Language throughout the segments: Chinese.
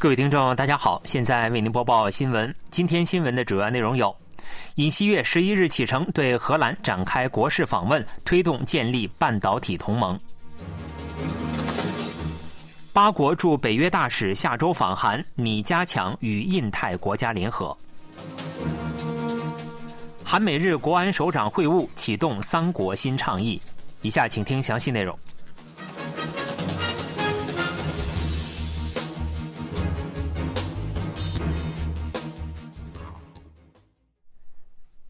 各位听众，大家好，现在为您播报新闻。今天新闻的主要内容有：尹锡悦十一日启程对荷兰展开国事访问，推动建立半导体同盟；八国驻北约大使下周访韩，拟加强与印太国家联合；韩美日国安首长会晤启动三国新倡议。以下请听详细内容。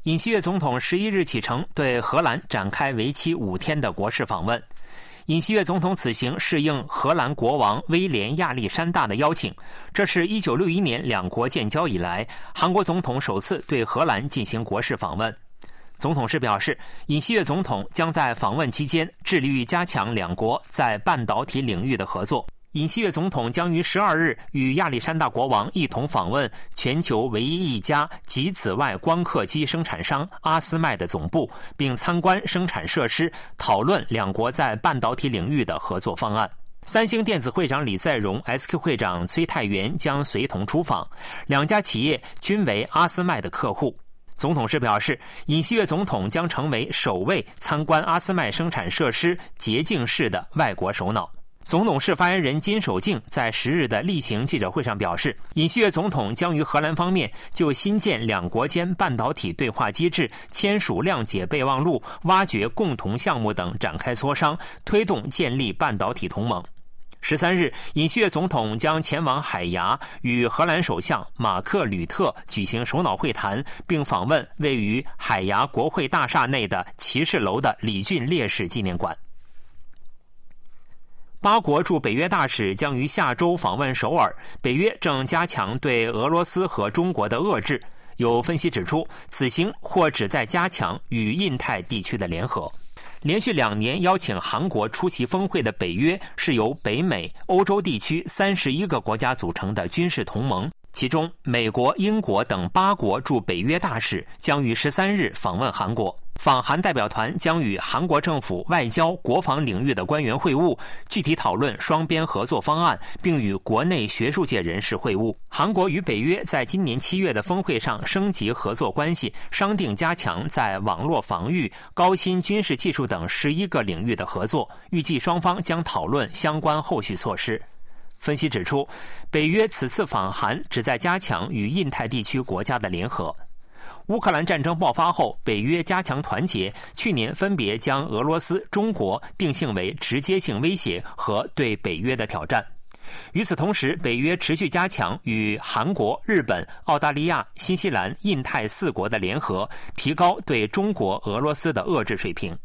尹锡悦总统十一日启程，对荷兰展开为期五天的国事访问。尹锡悦总统此行是应荷兰国王威廉亚历山大的邀请，这是一九六一年两国建交以来，韩国总统首次对荷兰进行国事访问。总统室表示，尹锡悦总统将在访问期间致力于加强两国在半导体领域的合作。尹锡悦总统将于十二日与亚历山大国王一同访问全球唯一一家极紫外光刻机生产商阿斯麦的总部，并参观生产设施，讨论两国在半导体领域的合作方案。三星电子会长李在镕、SQ 会长崔泰元将随同出访，两家企业均为阿斯麦的客户。总统室表示，尹锡悦总统将成为首位参观阿斯麦生产设施捷径式的外国首脑。总统室发言人金守敬在十日的例行记者会上表示，尹锡悦总统将与荷兰方面就新建两国间半导体对话机制、签署谅解备忘录、挖掘共同项目等展开磋商，推动建立半导体同盟。十三日，尹锡悦总统将前往海牙，与荷兰首相马克·吕特举行首脑会谈，并访问位于海牙国会大厦内的骑士楼的李俊烈士纪念馆。八国驻北约大使将于下周访问首尔。北约正加强对俄罗斯和中国的遏制。有分析指出，此行或旨在加强与印太地区的联合。连续两年邀请韩国出席峰会的北约，是由北美、欧洲地区三十一个国家组成的军事同盟。其中，美国、英国等八国驻北约大使将于十三日访问韩国。访韩代表团将与韩国政府外交、国防领域的官员会晤，具体讨论双边合作方案，并与国内学术界人士会晤。韩国与北约在今年七月的峰会上升级合作关系，商定加强在网络防御、高新军事技术等十一个领域的合作。预计双方将讨论相关后续措施。分析指出，北约此次访韩旨在加强与印太地区国家的联合。乌克兰战争爆发后，北约加强团结，去年分别将俄罗斯、中国定性为直接性威胁和对北约的挑战。与此同时，北约持续加强与韩国、日本、澳大利亚、新西兰、印太四国的联合，提高对中国、俄罗斯的遏制水平。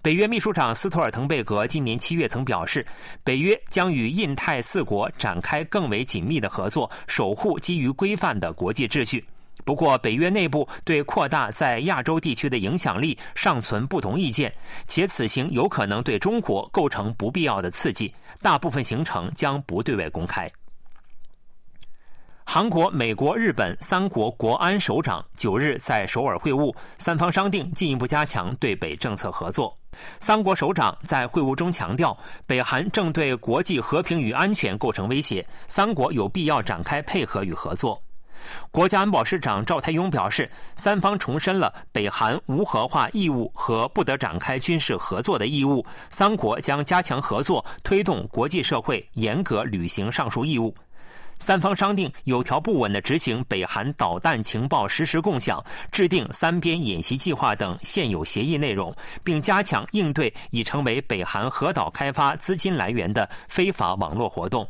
北约秘书长斯托尔滕贝格今年七月曾表示，北约将与印太四国展开更为紧密的合作，守护基于规范的国际秩序。不过，北约内部对扩大在亚洲地区的影响力尚存不同意见，且此行有可能对中国构成不必要的刺激，大部分行程将不对外公开。韩国、美国、日本三国国安首长九日在首尔会晤，三方商定进一步加强对北政策合作。三国首长在会晤中强调，北韩正对国际和平与安全构成威胁，三国有必要展开配合与合作。国家安保室长赵泰庸表示，三方重申了北韩无核化义务和不得展开军事合作的义务，三国将加强合作，推动国际社会严格履行上述义务。三方商定有条不紊地执行北韩导弹情报实时共享、制定三边演习计划等现有协议内容，并加强应对已成为北韩核岛开发资金来源的非法网络活动。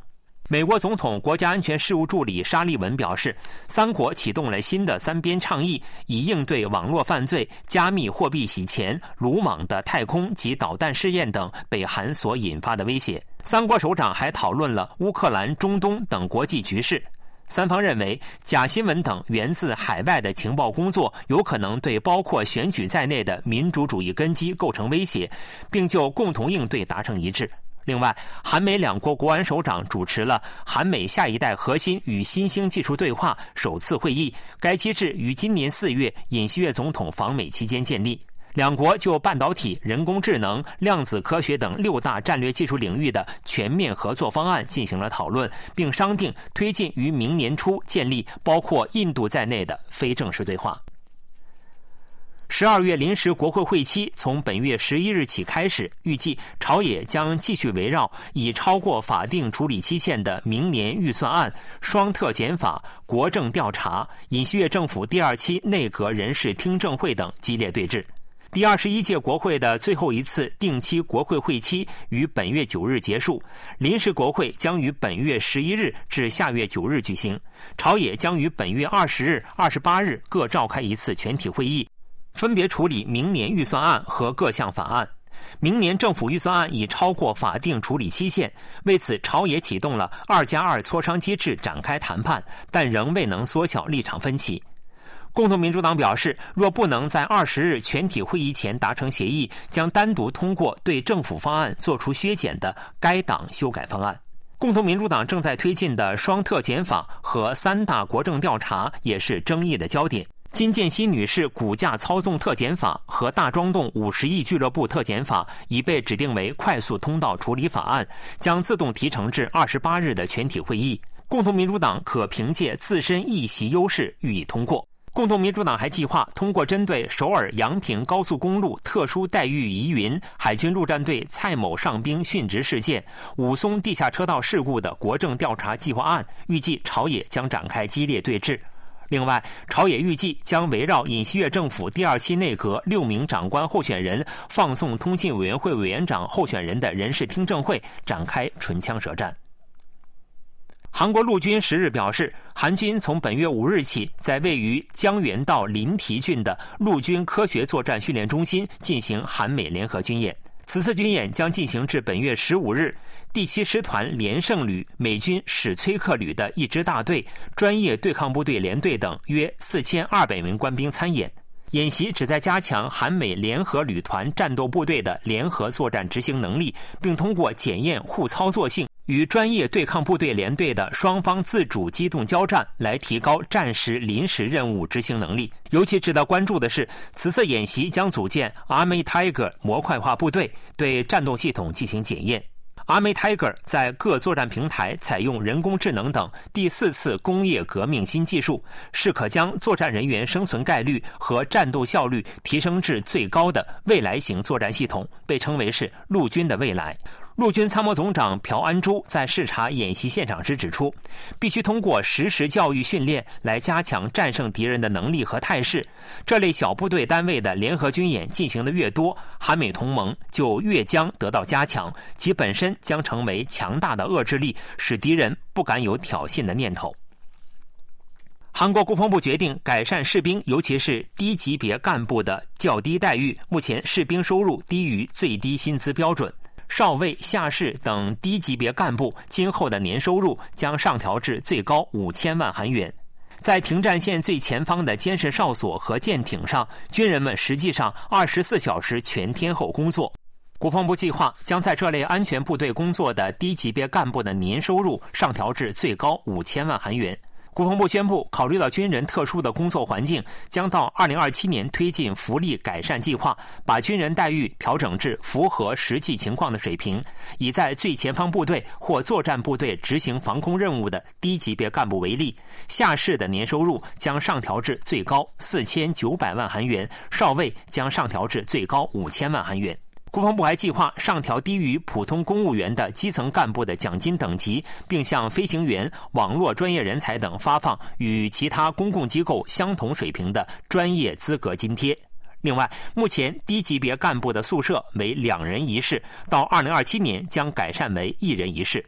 美国总统国家安全事务助理沙利文表示，三国启动了新的三边倡议，以应对网络犯罪、加密货币洗钱、鲁莽的太空及导弹试验等北韩所引发的威胁。三国首长还讨论了乌克兰、中东等国际局势。三方认为，假新闻等源自海外的情报工作有可能对包括选举在内的民主主义根基构成威胁，并就共同应对达成一致。另外，韩美两国国安首长主持了韩美下一代核心与新兴技术对话首次会议。该机制于今年四月尹锡悦总统访美期间建立。两国就半导体、人工智能、量子科学等六大战略技术领域的全面合作方案进行了讨论，并商定推进于明年初建立包括印度在内的非正式对话。十二月临时国会会期从本月十一日起开始，预计朝野将继续围绕已超过法定处理期限的明年预算案、双特检法、国政调查、尹锡悦政府第二期内阁人事听证会等激烈对峙。第二十一届国会的最后一次定期国会会期于本月九日结束，临时国会将于本月十一日至下月九日举行，朝野将于本月二十日、二十八日各召开一次全体会议。分别处理明年预算案和各项法案。明年政府预算案已超过法定处理期限，为此朝野启动了“二加二”磋商机制展开谈判，但仍未能缩小立场分歧。共同民主党表示，若不能在二十日全体会议前达成协议，将单独通过对政府方案作出削减的该党修改方案。共同民主党正在推进的双特检法和三大国政调查也是争议的焦点。金建熙女士股价操纵特检法和大庄洞五十亿俱乐部特检法已被指定为快速通道处理法案，将自动提呈至二十八日的全体会议。共同民主党可凭借自身议席优势予以通过。共同民主党还计划通过针对首尔阳平高速公路特殊待遇疑云、海军陆战队蔡某上兵殉职事件、武松地下车道事故的国政调查计划案，预计朝野将展开激烈对峙。另外，朝野预计将围绕尹锡悦政府第二期内阁六名长官候选人放送通信委员会委员长候选人的人事听证会展开唇枪舌战。韩国陆军十日表示，韩军从本月五日起，在位于江原道临提郡的陆军科学作战训练中心进行韩美联合军演。此次军演将进行至本月十五日。第七师团连胜旅、美军史崔克旅的一支大队、专业对抗部队连队等约四千二百名官兵参演。演习旨在加强韩美联合旅团战斗部队的联合作战执行能力，并通过检验互操作性与专业对抗部队连队的双方自主机动交战，来提高战时临时任务执行能力。尤其值得关注的是，此次演习将组建 Army Tiger 模块化部队，对战斗系统进行检验。Army Tiger 在各作战平台采用人工智能等第四次工业革命新技术，是可将作战人员生存概率和战斗效率提升至最高的未来型作战系统，被称为是陆军的未来。陆军参谋总长朴安珠在视察演习现场时指出，必须通过实时教育训练来加强战胜敌人的能力和态势。这类小部队单位的联合军演进行的越多，韩美同盟就越将得到加强，其本身将成为强大的遏制力，使敌人不敢有挑衅的念头。韩国国防部决定改善士兵，尤其是低级别干部的较低待遇。目前士兵收入低于最低薪资标准。少尉、下士等低级别干部今后的年收入将上调至最高五千万韩元。在停战线最前方的监视哨所和舰艇上，军人们实际上二十四小时全天候工作。国防部计划将在这类安全部队工作的低级别干部的年收入上调至最高五千万韩元。国防部宣布，考虑到军人特殊的工作环境，将到二零二七年推进福利改善计划，把军人待遇调整至符合实际情况的水平。以在最前方部队或作战部队执行防空任务的低级别干部为例，下士的年收入将上调至最高四千九百万韩元，少尉将上调至最高五千万韩元。国防部还计划上调低于普通公务员的基层干部的奖金等级，并向飞行员、网络专业人才等发放与其他公共机构相同水平的专业资格津贴。另外，目前低级别干部的宿舍为两人一室，到二零二七年将改善为一人一室。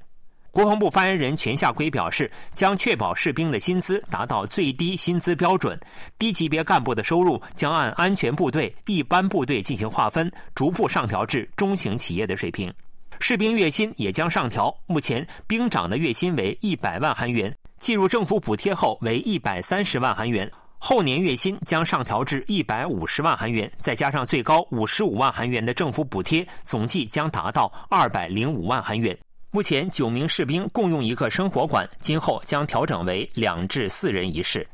国防部发言人全夏圭表示，将确保士兵的薪资达到最低薪资标准，低级别干部的收入将按安全部队、一般部队进行划分，逐步上调至中型企业的水平。士兵月薪也将上调，目前兵长的月薪为一百万韩元，计入政府补贴后为一百三十万韩元，后年月薪将上调至一百五十万韩元，再加上最高五十五万韩元的政府补贴，总计将达到二百零五万韩元。目前九名士兵共用一个生活馆，今后将调整为两至四人一室。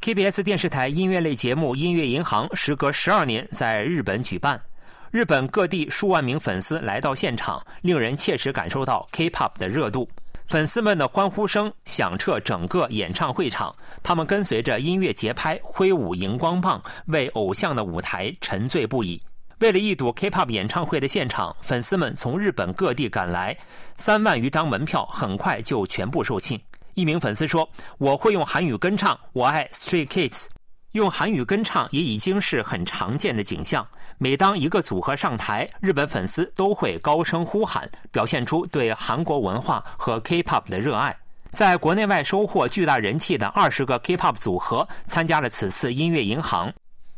KBS 电视台音乐类节目《音乐银行》时隔十二年在日本举办，日本各地数万名粉丝来到现场，令人切实感受到 K-pop 的热度。粉丝们的欢呼声响彻整个演唱会场，他们跟随着音乐节拍挥舞荧光棒，为偶像的舞台沉醉不已。为了一睹 K-pop 演唱会的现场，粉丝们从日本各地赶来，三万余张门票很快就全部售罄。一名粉丝说：“我会用韩语跟唱，我爱 Stray Kids。用韩语跟唱也已经是很常见的景象。每当一个组合上台，日本粉丝都会高声呼喊，表现出对韩国文化和 K-pop 的热爱。在国内外收获巨大人气的二十个 K-pop 组合参加了此次音乐银行。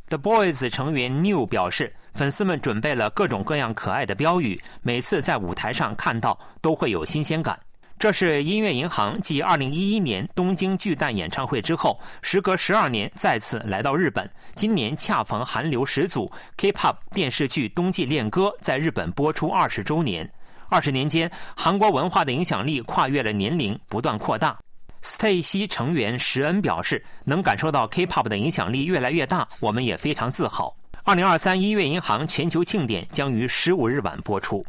The Boys 成员 New 表示，粉丝们准备了各种各样可爱的标语，每次在舞台上看到都会有新鲜感。”这是音乐银行继2011年东京巨蛋演唱会之后，时隔十二年再次来到日本。今年恰逢韩流始祖 K-pop 电视剧《冬季恋歌》在日本播出二十周年。二十年间，韩国文化的影响力跨越了年龄，不断扩大。Stay 成员石恩表示，能感受到 K-pop 的影响力越来越大，我们也非常自豪。2023音乐银行全球庆典将于十五日晚播出。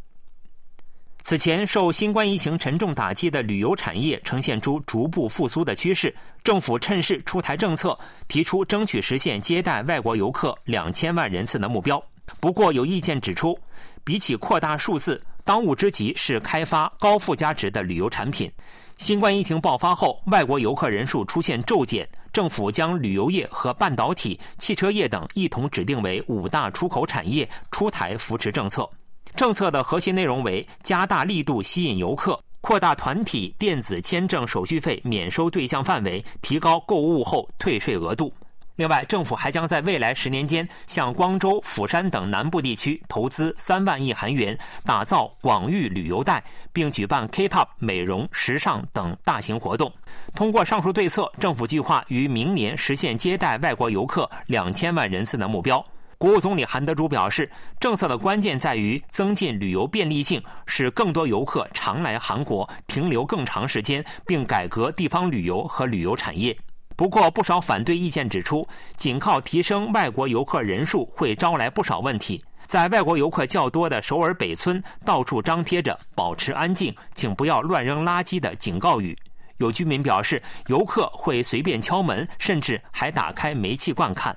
此前受新冠疫情沉重打击的旅游产业呈现出逐步复苏的趋势，政府趁势出台政策，提出争取实现接待外国游客两千万人次的目标。不过，有意见指出，比起扩大数字，当务之急是开发高附加值的旅游产品。新冠疫情爆发后，外国游客人数出现骤减，政府将旅游业和半导体、汽车业等一同指定为五大出口产业，出台扶持政策。政策的核心内容为加大力度吸引游客，扩大团体电子签证手续费免收对象范围，提高购物后退税额度。另外，政府还将在未来十年间向光州、釜山等南部地区投资三万亿韩元，打造广域旅游带，并举办 K-pop、美容、时尚等大型活动。通过上述对策，政府计划于明年实现接待外国游客两千万人次的目标。国务总理韩德洙表示，政策的关键在于增进旅游便利性，使更多游客常来韩国停留更长时间，并改革地方旅游和旅游产业。不过，不少反对意见指出，仅靠提升外国游客人数会招来不少问题。在外国游客较多的首尔北村，到处张贴着“保持安静，请不要乱扔垃圾”的警告语。有居民表示，游客会随便敲门，甚至还打开煤气罐看。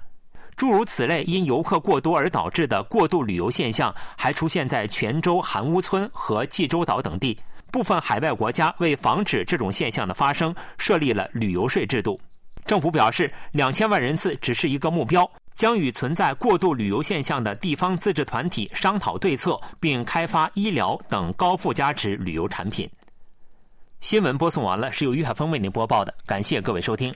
诸如此类因游客过多而导致的过度旅游现象，还出现在泉州韩屋村和济州岛等地。部分海外国家为防止这种现象的发生，设立了旅游税制度。政府表示，两千万人次只是一个目标，将与存在过度旅游现象的地方自治团体商讨对策，并开发医疗等高附加值旅游产品。新闻播送完了，是由于海峰为您播报的，感谢各位收听。